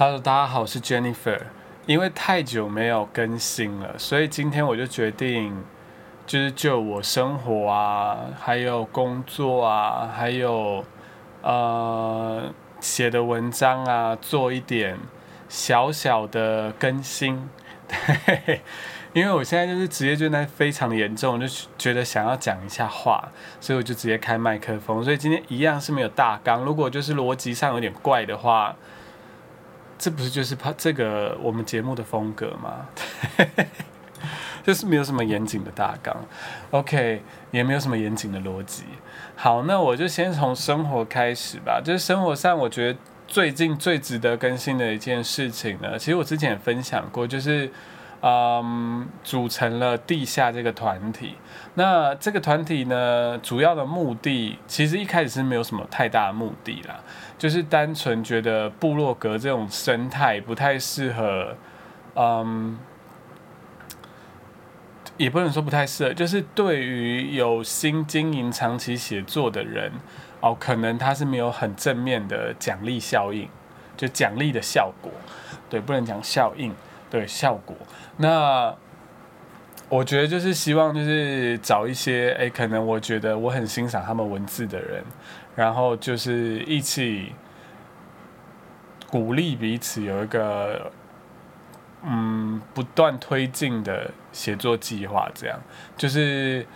他说大家好，我是 Jennifer。因为太久没有更新了，所以今天我就决定，就是就我生活啊，还有工作啊，还有呃写的文章啊，做一点小小的更新。对，因为我现在就是职业倦怠非常的严重，我就觉得想要讲一下话，所以我就直接开麦克风。所以今天一样是没有大纲，如果就是逻辑上有点怪的话。这不是就是怕这个我们节目的风格吗？就是没有什么严谨的大纲，OK，也没有什么严谨的逻辑。好，那我就先从生活开始吧。就是生活上，我觉得最近最值得更新的一件事情呢，其实我之前也分享过，就是。嗯，组成了地下这个团体。那这个团体呢，主要的目的其实一开始是没有什么太大的目的啦，就是单纯觉得部落格这种生态不太适合，嗯，也不能说不太适合，就是对于有心经营长期写作的人，哦，可能他是没有很正面的奖励效应，就奖励的效果，对，不能讲效应。对效果，那我觉得就是希望就是找一些哎，可能我觉得我很欣赏他们文字的人，然后就是一起鼓励彼此，有一个嗯不断推进的写作计划，这样就是。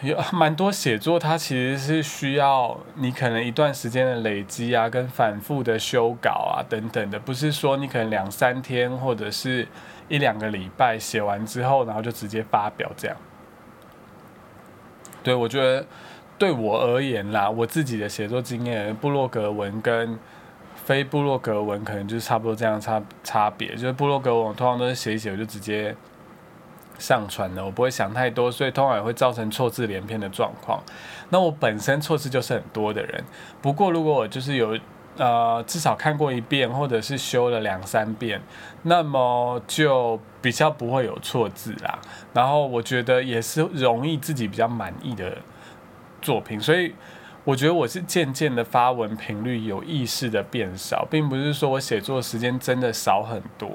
有蛮多写作，它其实是需要你可能一段时间的累积啊，跟反复的修稿啊等等的，不是说你可能两三天或者是一两个礼拜写完之后，然后就直接发表这样。对我觉得对我而言啦，我自己的写作经验，部落格文跟非部落格文可能就是差不多这样差差别，就是部落格文通常都是写一写我就直接。上传的，我不会想太多，所以通常也会造成错字连篇的状况。那我本身错字就是很多的人，不过如果我就是有呃至少看过一遍，或者是修了两三遍，那么就比较不会有错字啦。然后我觉得也是容易自己比较满意的作品，所以我觉得我是渐渐的发文频率有意识的变少，并不是说我写作时间真的少很多。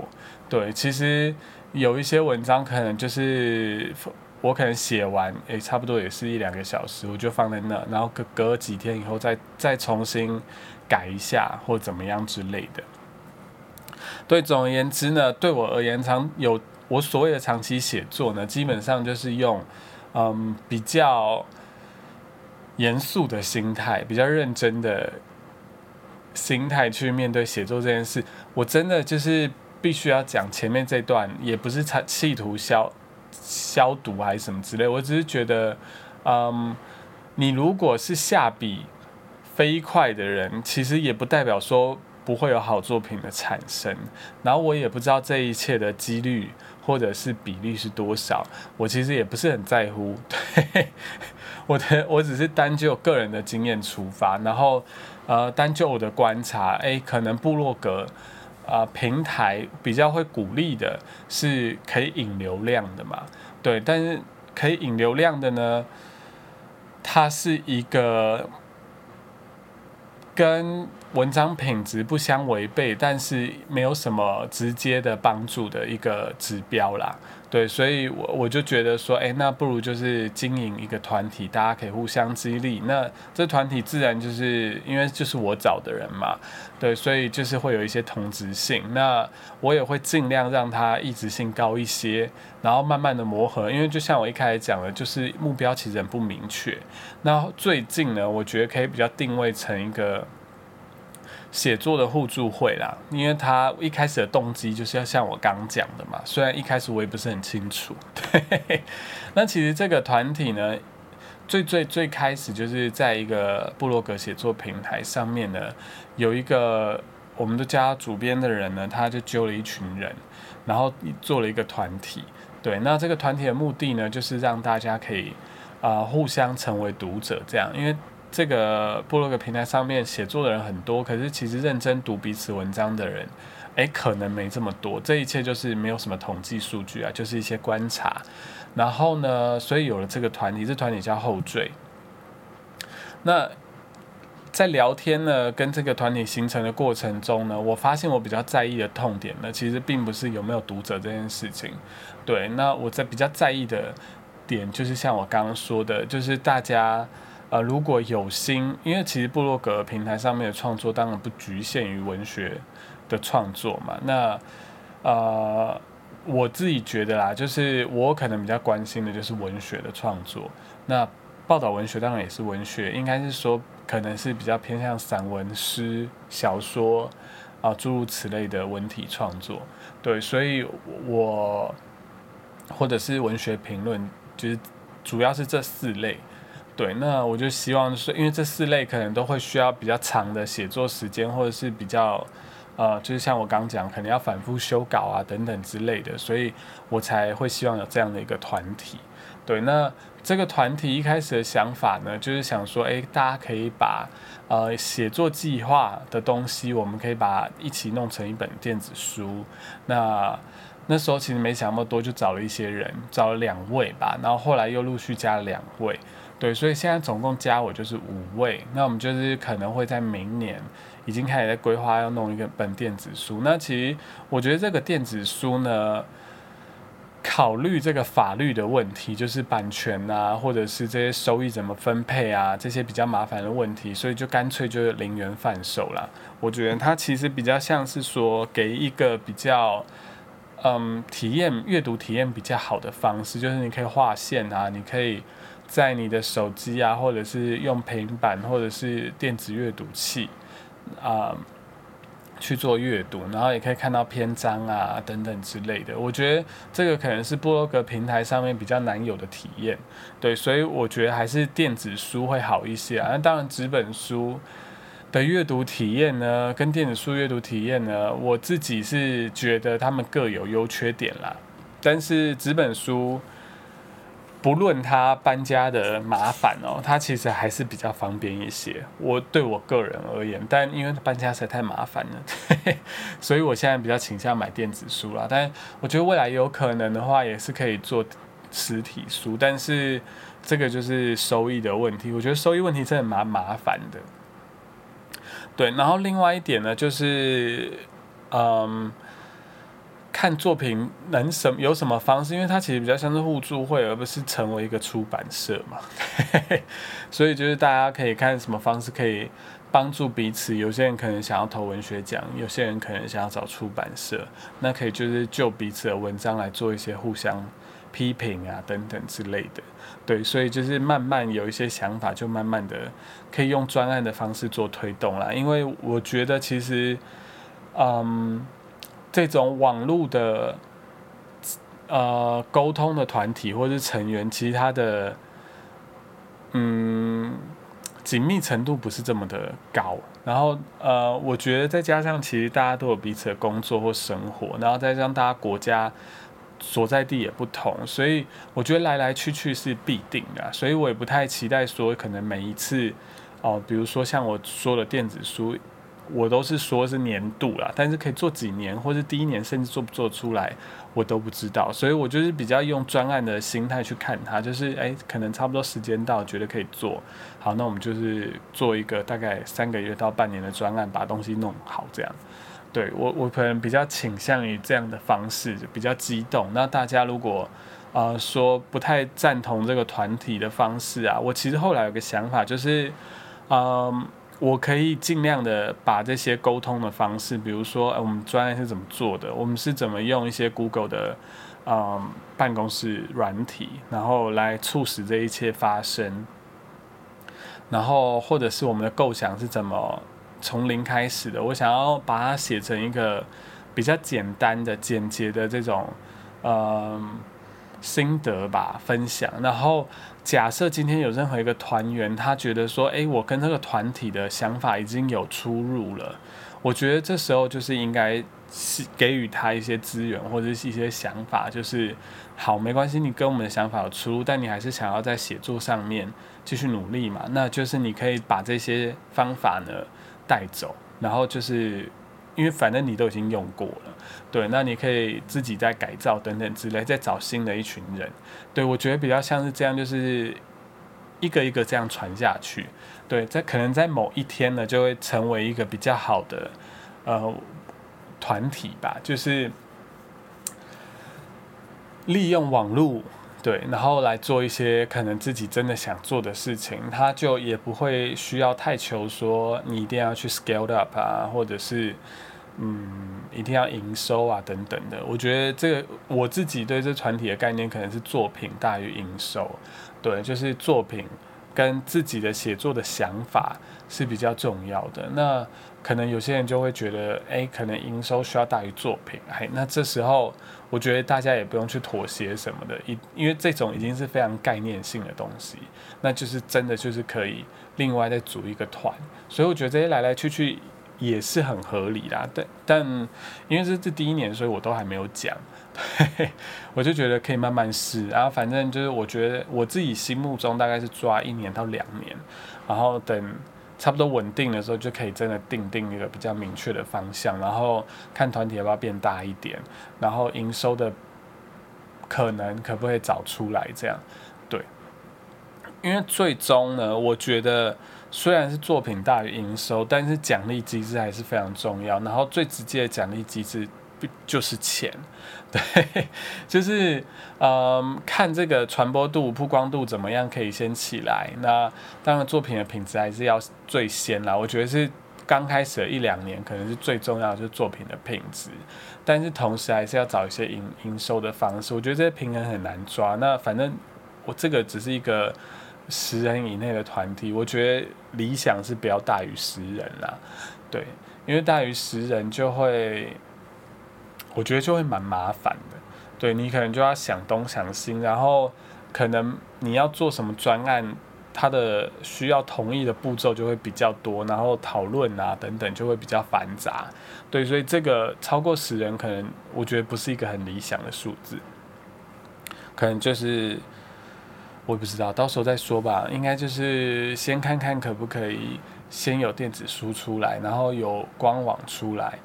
对，其实。有一些文章可能就是我可能写完，诶，差不多也是一两个小时，我就放在那，然后隔隔几天以后再再重新改一下或怎么样之类的。对，总而言之呢，对我而言，长有我所谓的长期写作呢，基本上就是用嗯比较严肃的心态，比较认真的心态去面对写作这件事。我真的就是。必须要讲前面这段，也不是他企图消消毒还是什么之类，我只是觉得，嗯，你如果是下笔飞快的人，其实也不代表说不会有好作品的产生。然后我也不知道这一切的几率或者是比例是多少，我其实也不是很在乎。我的我只是单就个人的经验出发，然后呃单就我的观察，哎，可能部落格。啊，平台比较会鼓励的是可以引流量的嘛？对，但是可以引流量的呢，它是一个跟文章品质不相违背，但是没有什么直接的帮助的一个指标啦。对，所以，我我就觉得说，哎，那不如就是经营一个团体，大家可以互相激励。那这团体自然就是因为就是我找的人嘛，对，所以就是会有一些同质性。那我也会尽量让它一直性高一些，然后慢慢的磨合。因为就像我一开始讲的，就是目标其实很不明确。那最近呢，我觉得可以比较定位成一个。写作的互助会啦，因为他一开始的动机就是要像我刚讲的嘛，虽然一开始我也不是很清楚。对，那其实这个团体呢，最最最开始就是在一个部落格写作平台上面呢，有一个我们都叫主编的人呢，他就揪了一群人，然后做了一个团体。对，那这个团体的目的呢，就是让大家可以啊互相成为读者，这样，因为。这个部落格平台上面写作的人很多，可是其实认真读彼此文章的人，诶，可能没这么多。这一切就是没有什么统计数据啊，就是一些观察。然后呢，所以有了这个团体，这团体叫后缀。那在聊天呢，跟这个团体形成的过程中呢，我发现我比较在意的痛点呢，其实并不是有没有读者这件事情。对，那我在比较在意的点，就是像我刚刚说的，就是大家呃，如果有心，因为其实部落格平台上面的创作，当然不局限于文学的创作嘛。那呃，我自己觉得啦，就是我可能比较关心的就是文学的创作。那报道文学当然也是文学，应该是说。可能是比较偏向散文、诗、小说啊，诸如此类的文体创作。对，所以我或者是文学评论，就是主要是这四类。对，那我就希望是，因为这四类可能都会需要比较长的写作时间，或者是比较呃，就是像我刚讲，可能要反复修稿啊等等之类的，所以我才会希望有这样的一个团体。对，那。这个团体一开始的想法呢，就是想说，哎，大家可以把呃写作计划的东西，我们可以把一起弄成一本电子书。那那时候其实没想那么多，就找了一些人，找了两位吧，然后后来又陆续加了两位，对，所以现在总共加我就是五位。那我们就是可能会在明年已经开始在规划要弄一个本电子书。那其实我觉得这个电子书呢。考虑这个法律的问题，就是版权啊，或者是这些收益怎么分配啊，这些比较麻烦的问题，所以就干脆就是零元贩售了。我觉得它其实比较像是说给一个比较，嗯，体验阅读体验比较好的方式，就是你可以划线啊，你可以在你的手机啊，或者是用平板或者是电子阅读器啊。去做阅读，然后也可以看到篇章啊等等之类的。我觉得这个可能是波洛格平台上面比较难有的体验，对，所以我觉得还是电子书会好一些啊。那当然，纸本书的阅读体验呢，跟电子书阅读体验呢，我自己是觉得他们各有优缺点啦。但是纸本书。不论他搬家的麻烦哦，他其实还是比较方便一些。我对我个人而言，但因为搬家实在太麻烦了，所以我现在比较倾向买电子书啦。但我觉得未来有可能的话，也是可以做实体书，但是这个就是收益的问题。我觉得收益问题真的蛮麻烦的。对，然后另外一点呢，就是嗯。看作品能什有什么方式，因为它其实比较像是互助会，而不是成为一个出版社嘛。所以就是大家可以看什么方式可以帮助彼此。有些人可能想要投文学奖，有些人可能想要找出版社，那可以就是就彼此的文章来做一些互相批评啊等等之类的。对，所以就是慢慢有一些想法，就慢慢的可以用专案的方式做推动啦。因为我觉得其实，嗯。这种网络的呃沟通的团体或者是成员，其实他的嗯紧密程度不是这么的高。然后呃，我觉得再加上其实大家都有彼此的工作或生活，然后再加上大家国家所在地也不同，所以我觉得来来去去是必定的。所以我也不太期待说可能每一次哦，比如说像我说的电子书。我都是说是年度啦，但是可以做几年，或是第一年甚至做不做出来，我都不知道。所以我就是比较用专案的心态去看它，就是诶，可能差不多时间到，觉得可以做好，那我们就是做一个大概三个月到半年的专案，把东西弄好这样。对我，我可能比较倾向于这样的方式，比较激动。那大家如果呃说不太赞同这个团体的方式啊，我其实后来有个想法，就是嗯。我可以尽量的把这些沟通的方式，比如说，我们专业是怎么做的，我们是怎么用一些 Google 的，嗯，办公室软体，然后来促使这一切发生，然后或者是我们的构想是怎么从零开始的，我想要把它写成一个比较简单的、简洁的这种，嗯。心得吧，分享。然后假设今天有任何一个团员，他觉得说，诶，我跟这个团体的想法已经有出入了，我觉得这时候就是应该给予他一些资源或者是一些想法，就是好，没关系，你跟我们的想法有出入，但你还是想要在写作上面继续努力嘛？那就是你可以把这些方法呢带走，然后就是。因为反正你都已经用过了，对，那你可以自己再改造等等之类，再找新的一群人，对我觉得比较像是这样，就是一个一个这样传下去，对，在可能在某一天呢，就会成为一个比较好的呃团体吧，就是利用网络。对，然后来做一些可能自己真的想做的事情，他就也不会需要太求说你一定要去 scale up 啊，或者是嗯一定要营收啊等等的。我觉得这个我自己对这团体的概念可能是作品大于营收，对，就是作品跟自己的写作的想法是比较重要的。那可能有些人就会觉得，哎，可能营收需要大于作品，哎，那这时候。我觉得大家也不用去妥协什么的，因因为这种已经是非常概念性的东西，那就是真的就是可以另外再组一个团，所以我觉得这些来来去去也是很合理啦。但但因为是这第一年，所以我都还没有讲，我就觉得可以慢慢试。然后反正就是我觉得我自己心目中大概是抓一年到两年，然后等。差不多稳定的时候，就可以真的定定一个比较明确的方向，然后看团体要不要变大一点，然后营收的可能可不可以找出来，这样对。因为最终呢，我觉得虽然是作品大于营收，但是奖励机制还是非常重要，然后最直接的奖励机制。就是钱，对，就是嗯，看这个传播度、曝光度怎么样可以先起来。那当然，作品的品质还是要最先啦。我觉得是刚开始的一两年，可能是最重要的，就是作品的品质。但是同时还是要找一些营营收的方式。我觉得这些平衡很难抓。那反正我这个只是一个十人以内的团体，我觉得理想是不要大于十人啦。对，因为大于十人就会。我觉得就会蛮麻烦的，对你可能就要想东想西，然后可能你要做什么专案，它的需要同意的步骤就会比较多，然后讨论啊等等就会比较繁杂，对，所以这个超过十人可能我觉得不是一个很理想的数字，可能就是我也不知道，到时候再说吧，应该就是先看看可不可以先有电子书出来，然后有官网出来。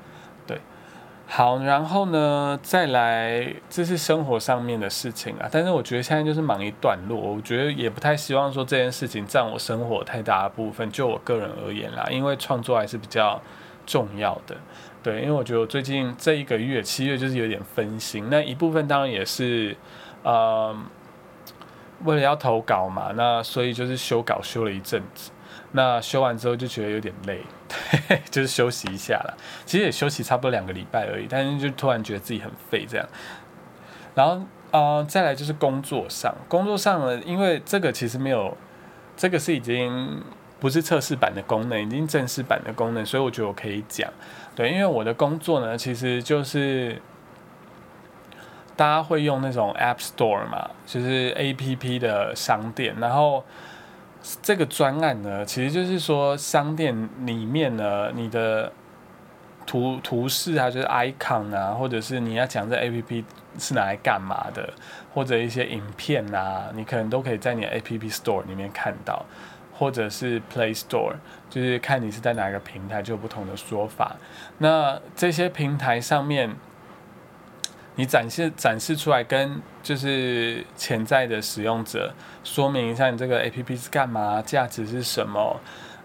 好，然后呢，再来，这是生活上面的事情啊。但是我觉得现在就是忙一段落，我觉得也不太希望说这件事情占我生活太大的部分。就我个人而言啦，因为创作还是比较重要的。对，因为我觉得我最近这一个月，七月就是有点分心。那一部分当然也是，呃，为了要投稿嘛，那所以就是修稿修了一阵子。那修完之后就觉得有点累，就是休息一下了。其实也休息差不多两个礼拜而已，但是就突然觉得自己很废这样。然后呃，再来就是工作上，工作上呢，因为这个其实没有，这个是已经不是测试版的功能，已经正式版的功能，所以我觉得我可以讲。对，因为我的工作呢，其实就是大家会用那种 App Store 嘛，就是 A P P 的商店，然后。这个专案呢，其实就是说商店里面呢，你的图图示啊，就是 icon 啊，或者是你要讲这 A P P 是拿来干嘛的，或者一些影片啊，你可能都可以在你的 A P P Store 里面看到，或者是 Play Store，就是看你是在哪个平台，就有不同的说法。那这些平台上面。你展示展示出来，跟就是潜在的使用者说明一下你这个 A P P 是干嘛，价值是什么，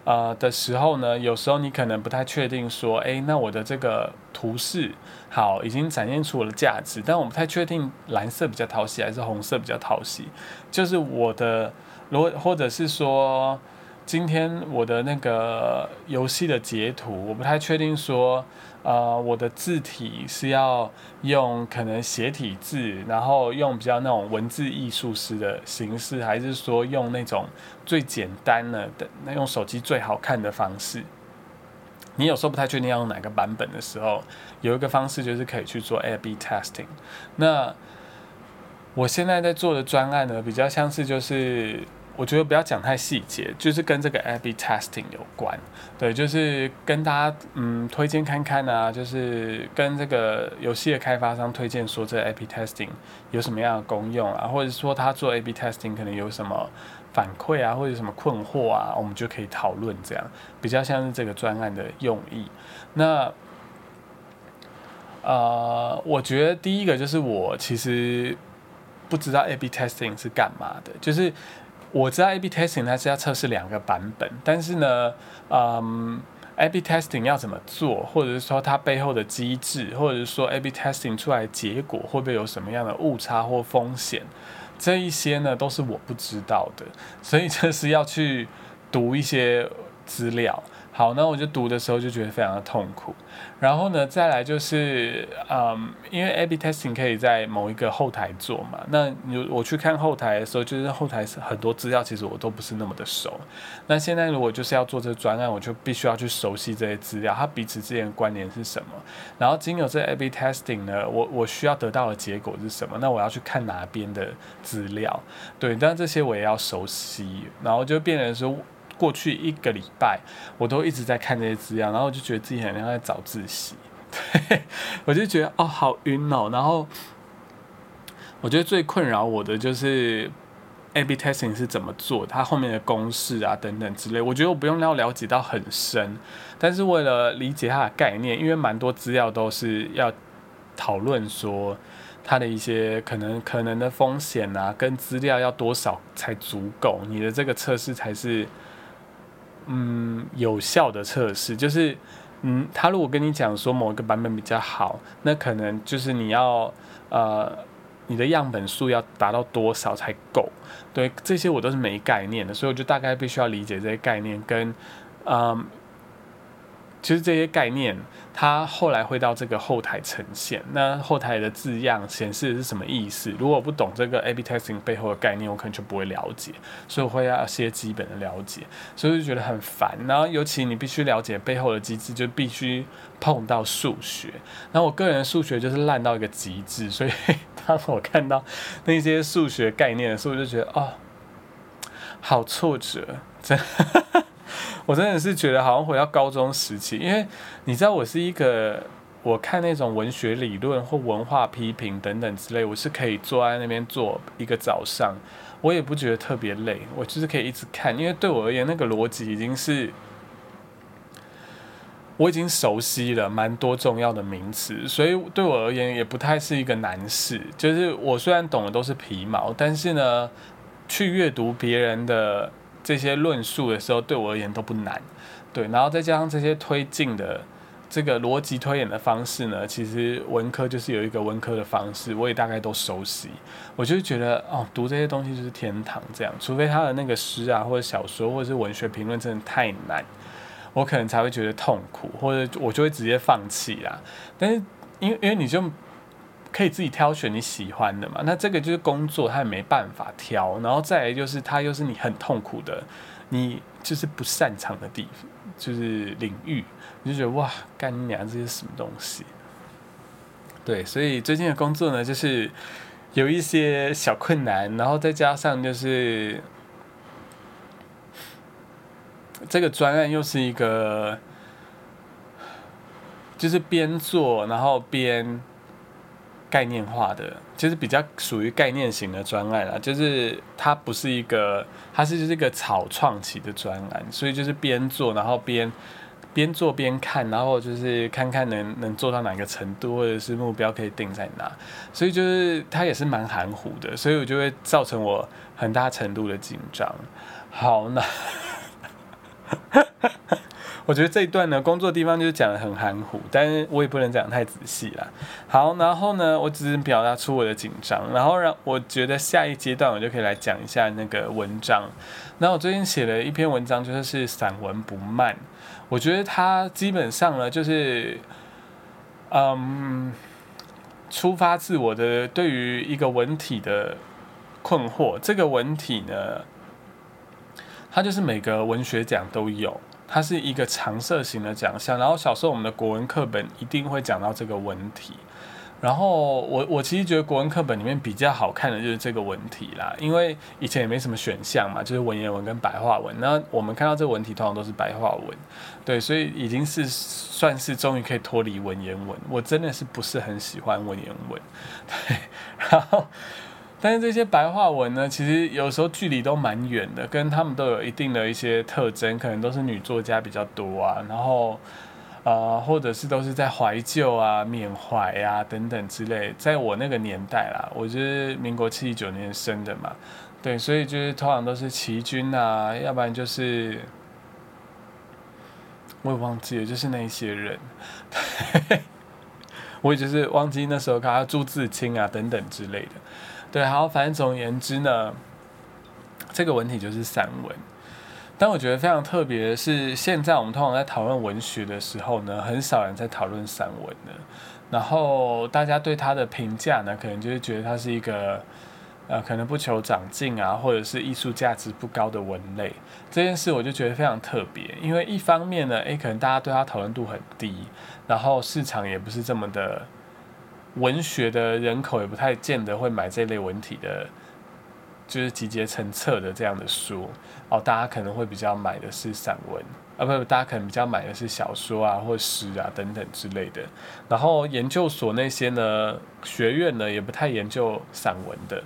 呃的时候呢，有时候你可能不太确定说，哎，那我的这个图示好已经展现出我的价值，但我不太确定蓝色比较讨喜还是红色比较讨喜，就是我的，如果或者是说今天我的那个游戏的截图，我不太确定说。呃，我的字体是要用可能斜体字，然后用比较那种文字艺术师的形式，还是说用那种最简单的、那用手机最好看的方式？你有时候不太确定要用哪个版本的时候，有一个方式就是可以去做 A/B testing。那我现在在做的专案呢，比较像是就是。我觉得不要讲太细节，就是跟这个 A/B testing 有关，对，就是跟大家嗯推荐看看啊，就是跟这个游戏的开发商推荐说这 A/B testing 有什么样的功用啊，或者说他做 A/B testing 可能有什么反馈啊，或者什么困惑啊，我们就可以讨论这样，比较像是这个专案的用意。那呃，我觉得第一个就是我其实不知道 A/B testing 是干嘛的，就是。我知道 A/B testing 它是要测试两个版本，但是呢，嗯，A/B testing 要怎么做，或者是说它背后的机制，或者是说 A/B testing 出来结果会不会有什么样的误差或风险，这一些呢都是我不知道的，所以这是要去读一些资料。好，那我就读的时候就觉得非常的痛苦。然后呢，再来就是，嗯，因为 A/B testing 可以在某一个后台做嘛。那你我去看后台的时候，就是后台是很多资料，其实我都不是那么的熟。那现在如果就是要做这个专案，我就必须要去熟悉这些资料，它彼此之间的关联是什么。然后经由这 A/B testing 呢，我我需要得到的结果是什么？那我要去看哪边的资料？对，但这些我也要熟悉。然后就变成说。过去一个礼拜，我都一直在看这些资料，然后我就觉得自己好像在早自习，对 我就觉得哦好晕哦。然后我觉得最困扰我的就是 A/B testing 是怎么做，它后面的公式啊等等之类，我觉得我不用要了解到很深，但是为了理解它的概念，因为蛮多资料都是要讨论说它的一些可能可能的风险啊，跟资料要多少才足够，你的这个测试才是。嗯，有效的测试就是，嗯，他如果跟你讲说某一个版本比较好，那可能就是你要呃，你的样本数要达到多少才够？对，这些我都是没概念的，所以我就大概必须要理解这些概念跟，嗯。其实这些概念，它后来会到这个后台呈现。那后台的字样显示的是什么意思？如果不懂这个 A/B testing 背后的概念，我可能就不会了解。所以我会要些基本的了解，所以就觉得很烦。然后尤其你必须了解背后的机制，就必须碰到数学。然后我个人数学就是烂到一个极致，所以当我看到那些数学概念的时候，我就觉得哦，好挫折，真。我真的是觉得好像回到高中时期，因为你知道我是一个，我看那种文学理论或文化批评等等之类，我是可以坐在那边坐一个早上，我也不觉得特别累，我就是可以一直看，因为对我而言那个逻辑已经是我已经熟悉了蛮多重要的名词，所以对我而言也不太是一个难事。就是我虽然懂的都是皮毛，但是呢，去阅读别人的。这些论述的时候，对我而言都不难，对，然后再加上这些推进的这个逻辑推演的方式呢，其实文科就是有一个文科的方式，我也大概都熟悉。我就觉得哦，读这些东西就是天堂这样，除非他的那个诗啊，或者小说，或者是文学评论真的太难，我可能才会觉得痛苦，或者我就会直接放弃啦。但是因为因为你就。可以自己挑选你喜欢的嘛？那这个就是工作，他也没办法挑。然后再来就是，他又是你很痛苦的，你就是不擅长的地方，就是领域，你就觉得哇，干娘这些什么东西？对，所以最近的工作呢，就是有一些小困难，然后再加上就是这个专案又是一个，就是边做然后边。概念化的，就是比较属于概念型的专案啦，就是它不是一个，它是就是一个草创期的专案，所以就是边做，然后边边做边看，然后就是看看能能做到哪个程度，或者是目标可以定在哪，所以就是它也是蛮含糊的，所以我就会造成我很大程度的紧张。好，那。我觉得这一段呢，工作地方就是讲的很含糊，但是我也不能讲太仔细啦。好，然后呢，我只是表达出我的紧张，然后让我觉得下一阶段我就可以来讲一下那个文章。那我最近写了一篇文章，就是是散文不慢。我觉得它基本上呢，就是嗯，出发自我的对于一个文体的困惑。这个文体呢，它就是每个文学奖都有。它是一个常设型的奖项，然后小时候我们的国文课本一定会讲到这个文体，然后我我其实觉得国文课本里面比较好看的就是这个文体啦，因为以前也没什么选项嘛，就是文言文跟白话文，那我们看到这个文体通常都是白话文，对，所以已经是算是终于可以脱离文言文，我真的是不是很喜欢文言文，对，然后。但是这些白话文呢，其实有时候距离都蛮远的，跟他们都有一定的一些特征，可能都是女作家比较多啊。然后，呃，或者是都是在怀旧啊、缅怀啊等等之类。在我那个年代啦，我是民国七十九年生的嘛，对，所以就是通常都是齐军啊，要不然就是我也忘记了，就是那一些人，我也就是忘记那时候看他朱自清啊等等之类的。对，好，反正总而言之呢，这个文体就是散文。但我觉得非常特别的是，现在我们通常在讨论文学的时候呢，很少人在讨论散文的。然后大家对他的评价呢，可能就是觉得它是一个呃，可能不求长进啊，或者是艺术价值不高的文类。这件事我就觉得非常特别，因为一方面呢，诶，可能大家对它讨论度很低，然后市场也不是这么的。文学的人口也不太见得会买这类文体的，就是集结成册的这样的书哦。大家可能会比较买的是散文啊，不，大家可能比较买的是小说啊，或诗啊等等之类的。然后研究所那些呢，学院呢也不太研究散文的。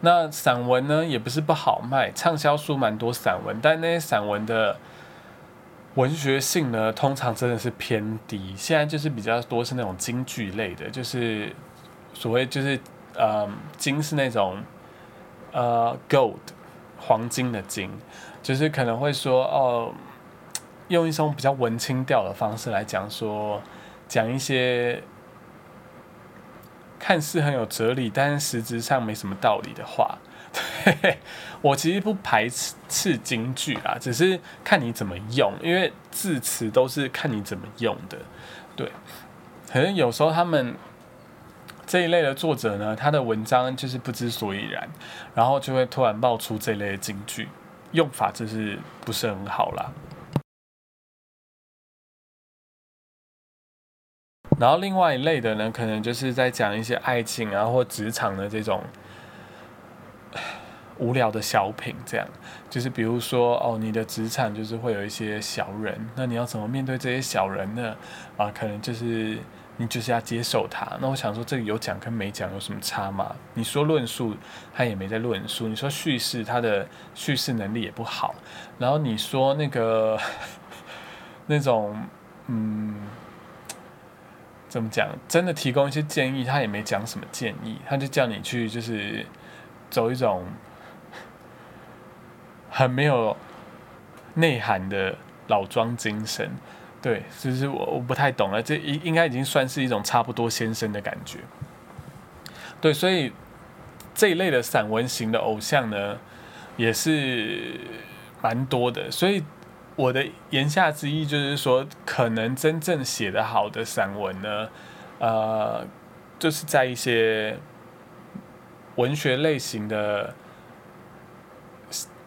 那散文呢也不是不好卖，畅销书蛮多散文，但那些散文的。文学性呢，通常真的是偏低。现在就是比较多是那种京剧类的，就是所谓就是呃，金是那种呃 gold 黄金的金，就是可能会说哦，用一种比较文青调的方式来讲说，讲一些看似很有哲理，但是实质上没什么道理的话。对，我其实不排斥京剧啊，只是看你怎么用，因为字词都是看你怎么用的。对，可能有时候他们这一类的作者呢，他的文章就是不知所以然，然后就会突然冒出这类的京剧，用法就是不是很好啦。然后另外一类的呢，可能就是在讲一些爱情啊或职场的这种。无聊的小品，这样就是比如说哦，你的职场就是会有一些小人，那你要怎么面对这些小人呢？啊，可能就是你就是要接受他。那我想说，这个有讲跟没讲有什么差吗？你说论述，他也没在论述；你说叙事，他的叙事能力也不好。然后你说那个 那种嗯，怎么讲？真的提供一些建议，他也没讲什么建议，他就叫你去就是走一种。很没有内涵的老庄精神，对，就是我我不太懂了，这应应该已经算是一种差不多先生的感觉，对，所以这一类的散文型的偶像呢，也是蛮多的，所以我的言下之意就是说，可能真正写的好的散文呢，呃，就是在一些文学类型的。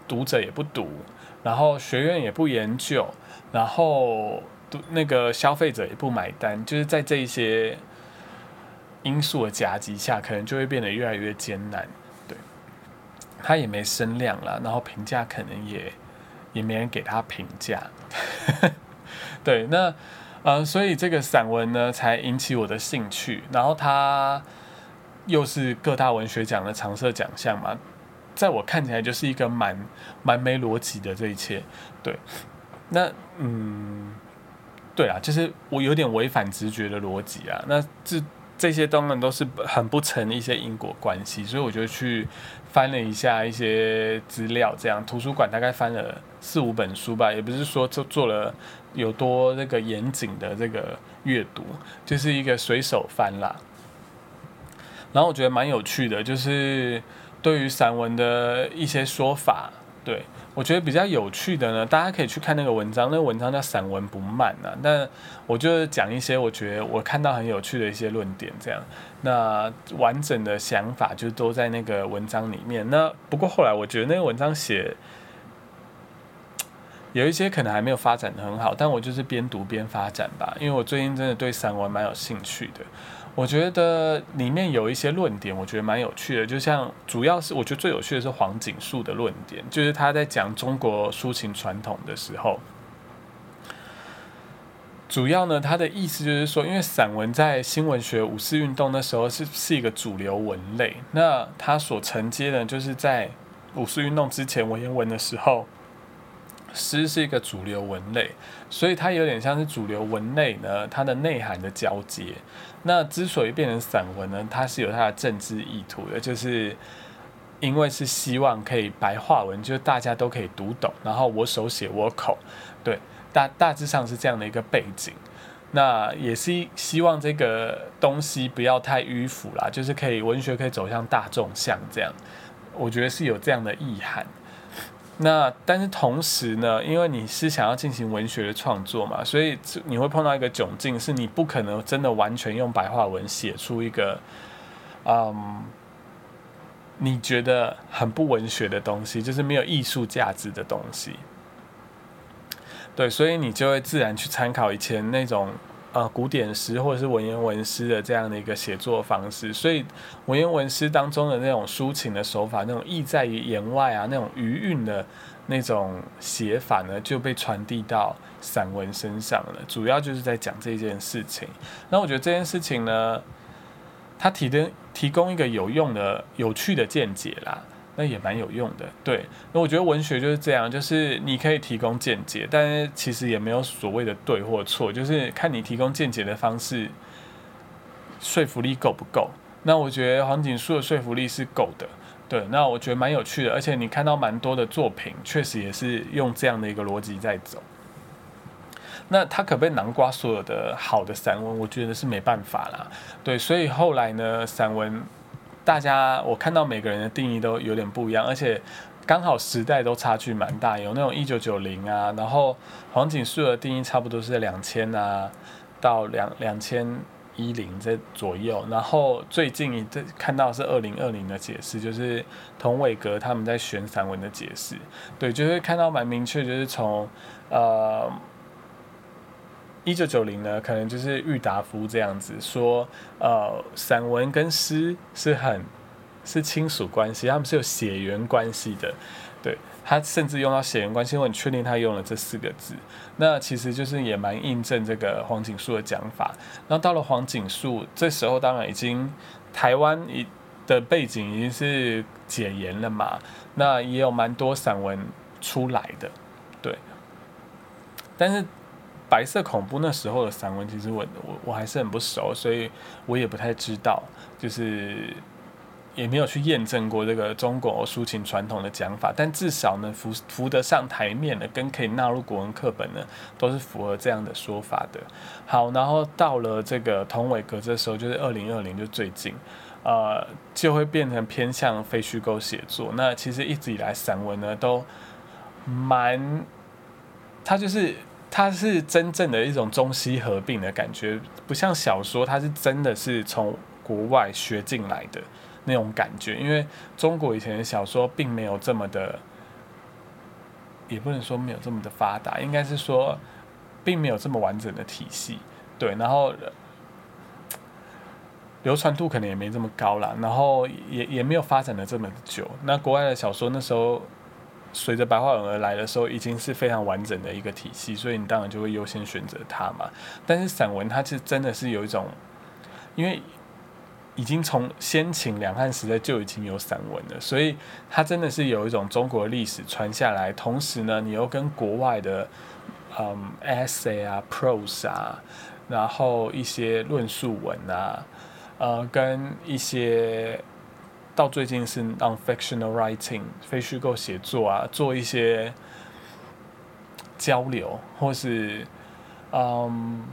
读者也不读，然后学院也不研究，然后读那个消费者也不买单，就是在这一些因素的夹击下，可能就会变得越来越艰难。对，他也没声量了，然后评价可能也也没人给他评价。对，那呃，所以这个散文呢，才引起我的兴趣，然后他又是各大文学奖的常设奖项嘛。在我看起来就是一个蛮蛮没逻辑的这一切，对，那嗯，对啊，就是我有点违反直觉的逻辑啊，那这这些当然都是很不成一些因果关系，所以我就去翻了一下一些资料，这样图书馆大概翻了四五本书吧，也不是说做做了有多那个严谨的这个阅读，就是一个随手翻啦，然后我觉得蛮有趣的，就是。对于散文的一些说法，对我觉得比较有趣的呢，大家可以去看那个文章，那个文章叫《散文不慢》呐。那我就讲一些我觉得我看到很有趣的一些论点，这样。那完整的想法就都在那个文章里面。那不过后来我觉得那个文章写有一些可能还没有发展的很好，但我就是边读边发展吧，因为我最近真的对散文蛮有兴趣的。我觉得里面有一些论点，我觉得蛮有趣的。就像主要是我觉得最有趣的是黄景树的论点，就是他在讲中国抒情传统的时候，主要呢他的意思就是说，因为散文在新文学五四运动那时候是是一个主流文类，那他所承接的，就是在五四运动之前文言文的时候，诗是一个主流文类，所以它有点像是主流文类呢，它的内涵的交接。那之所以变成散文呢，它是有它的政治意图的，就是因为是希望可以白话文，就是大家都可以读懂，然后我手写我口，对，大大致上是这样的一个背景。那也是希望这个东西不要太迂腐啦，就是可以文学可以走向大众像这样，我觉得是有这样的意涵。那但是同时呢，因为你是想要进行文学的创作嘛，所以你会碰到一个窘境，是你不可能真的完全用白话文写出一个，嗯，你觉得很不文学的东西，就是没有艺术价值的东西。对，所以你就会自然去参考以前那种。呃，古典诗或者是文言文诗的这样的一个写作方式，所以文言文诗当中的那种抒情的手法，那种意在于言外啊，那种余韵的那种写法呢，就被传递到散文身上了。主要就是在讲这件事情。那我觉得这件事情呢，它提的提供一个有用的、有趣的见解啦。那也蛮有用的，对。那我觉得文学就是这样，就是你可以提供见解，但是其实也没有所谓的对或错，就是看你提供见解的方式说服力够不够。那我觉得黄景书的说服力是够的，对。那我觉得蛮有趣的，而且你看到蛮多的作品，确实也是用这样的一个逻辑在走。那他可不可以囊括所有的好的散文？我觉得是没办法啦，对。所以后来呢，散文。大家，我看到每个人的定义都有点不一样，而且刚好时代都差距蛮大，有那种一九九零啊，然后黄景树的定义差不多是两千啊到两两千一零这左右，然后最近一这看到是二零二零的解释，就是童伟格他们在选散文的解释，对，就会看到蛮明确，就是从呃。一九九零呢，可能就是郁达夫这样子说，呃，散文跟诗是很是亲属关系，他们是有血缘关系的，对他甚至用到血缘关系，我很确定他用了这四个字，那其实就是也蛮印证这个黄景树的讲法。那到了黄景树，这时候当然已经台湾一的背景已经是解严了嘛，那也有蛮多散文出来的，对，但是。白色恐怖那时候的散文，其实我我我还是很不熟，所以我也不太知道，就是也没有去验证过这个中国抒情传统的讲法。但至少呢，浮浮得上台面的，跟可以纳入国文课本呢，都是符合这样的说法的。好，然后到了这个童伟格这时候，就是二零二零，就最近，呃，就会变成偏向非虚构写作。那其实一直以来散文呢，都蛮，它就是。它是真正的一种中西合并的感觉，不像小说，它是真的是从国外学进来的那种感觉。因为中国以前的小说并没有这么的，也不能说没有这么的发达，应该是说并没有这么完整的体系。对，然后流传度可能也没这么高了，然后也也没有发展的这么久。那国外的小说那时候。随着白话文而来的时候，已经是非常完整的一个体系，所以你当然就会优先选择它嘛。但是散文它是真的是有一种，因为已经从先秦两汉时代就已经有散文了，所以它真的是有一种中国历史传下来，同时呢，你又跟国外的嗯 essay 啊、prose 啊，然后一些论述文啊，呃，跟一些。到最近是 non-fictional writing 非虚构写作啊，做一些交流或是嗯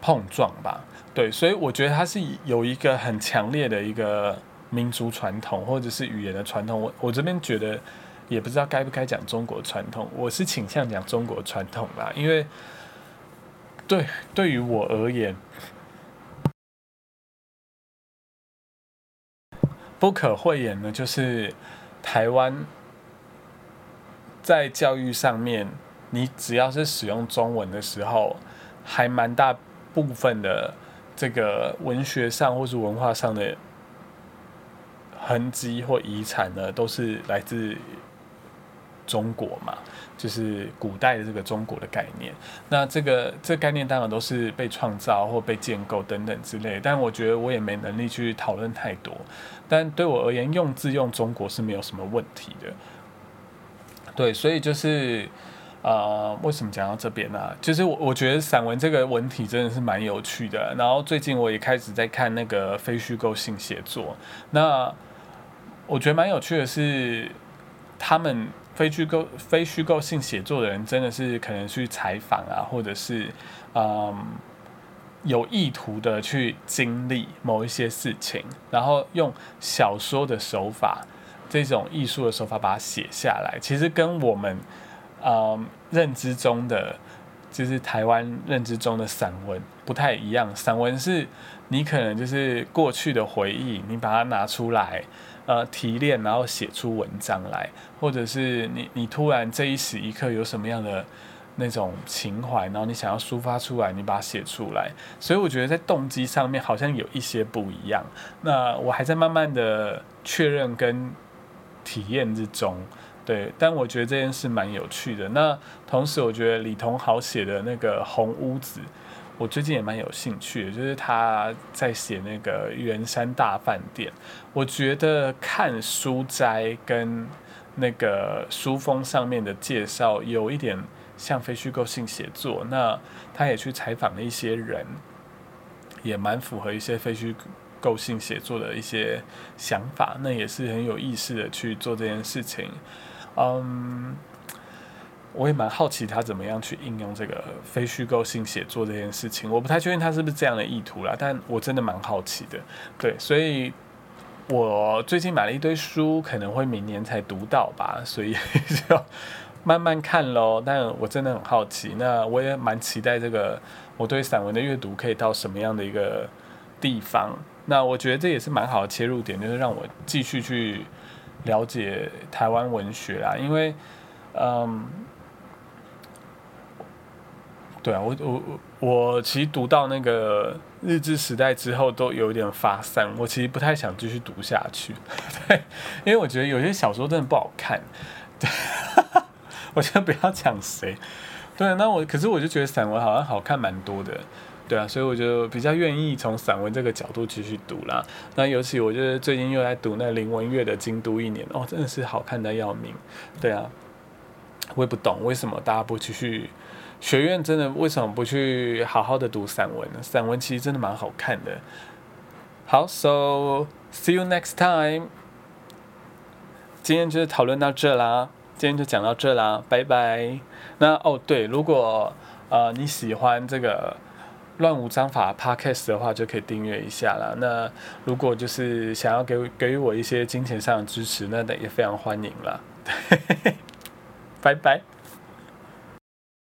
碰撞吧，对，所以我觉得它是有一个很强烈的一个民族传统或者是语言的传统。我我这边觉得也不知道该不该讲中国传统，我是倾向讲中国传统啦，因为对对于我而言。不可讳言的，就是台湾在教育上面，你只要是使用中文的时候，还蛮大部分的这个文学上或是文化上的痕迹或遗产呢，都是来自。中国嘛，就是古代的这个中国的概念。那这个这概念当然都是被创造或被建构等等之类。但我觉得我也没能力去讨论太多。但对我而言，用字用中国是没有什么问题的。对，所以就是呃，为什么讲到这边呢？就是我我觉得散文这个文体真的是蛮有趣的。然后最近我也开始在看那个非虚构性写作，那我觉得蛮有趣的是，他们非虚构非虚构性写作的人，真的是可能去采访啊，或者是嗯。有意图的去经历某一些事情，然后用小说的手法，这种艺术的手法把它写下来，其实跟我们，嗯，认知中的，就是台湾认知中的散文不太一样。散文是你可能就是过去的回忆，你把它拿出来，呃，提炼，然后写出文章来，或者是你你突然这一时一刻有什么样的。那种情怀，然后你想要抒发出来，你把它写出来，所以我觉得在动机上面好像有一些不一样。那我还在慢慢的确认跟体验之中，对，但我觉得这件事蛮有趣的。那同时，我觉得李同豪写的那个《红屋子》，我最近也蛮有兴趣的，就是他在写那个圆山大饭店。我觉得看书斋跟那个书封上面的介绍有一点。像非虚构性写作，那他也去采访了一些人，也蛮符合一些非虚构性写作的一些想法，那也是很有意识的去做这件事情。嗯，我也蛮好奇他怎么样去应用这个非虚构性写作这件事情，我不太确定他是不是这样的意图啦，但我真的蛮好奇的。对，所以我最近买了一堆书，可能会明年才读到吧，所以就。慢慢看喽，但我真的很好奇，那我也蛮期待这个我对散文的阅读可以到什么样的一个地方。那我觉得这也是蛮好的切入点，就是让我继续去了解台湾文学啦。因为，嗯，对啊，我我我其实读到那个日治时代之后都有点发散，我其实不太想继续读下去。对，因为我觉得有些小说真的不好看。对。我先不要讲谁，对，那我可是我就觉得散文好像好看蛮多的，对啊，所以我就比较愿意从散文这个角度继续读啦。那尤其我觉得最近又在读那林文月的《京都一年》，哦，真的是好看的要命，对啊，我也不懂为什么大家不继续学院，真的为什么不去好好的读散文呢？散文其实真的蛮好看的。好，So see you next time，今天就是讨论到这啦。今天就讲到这啦，拜拜。那哦对，如果呃你喜欢这个乱无章法 podcast 的话，就可以订阅一下啦。那如果就是想要给给予我一些金钱上的支持，那也非常欢迎啦。拜拜。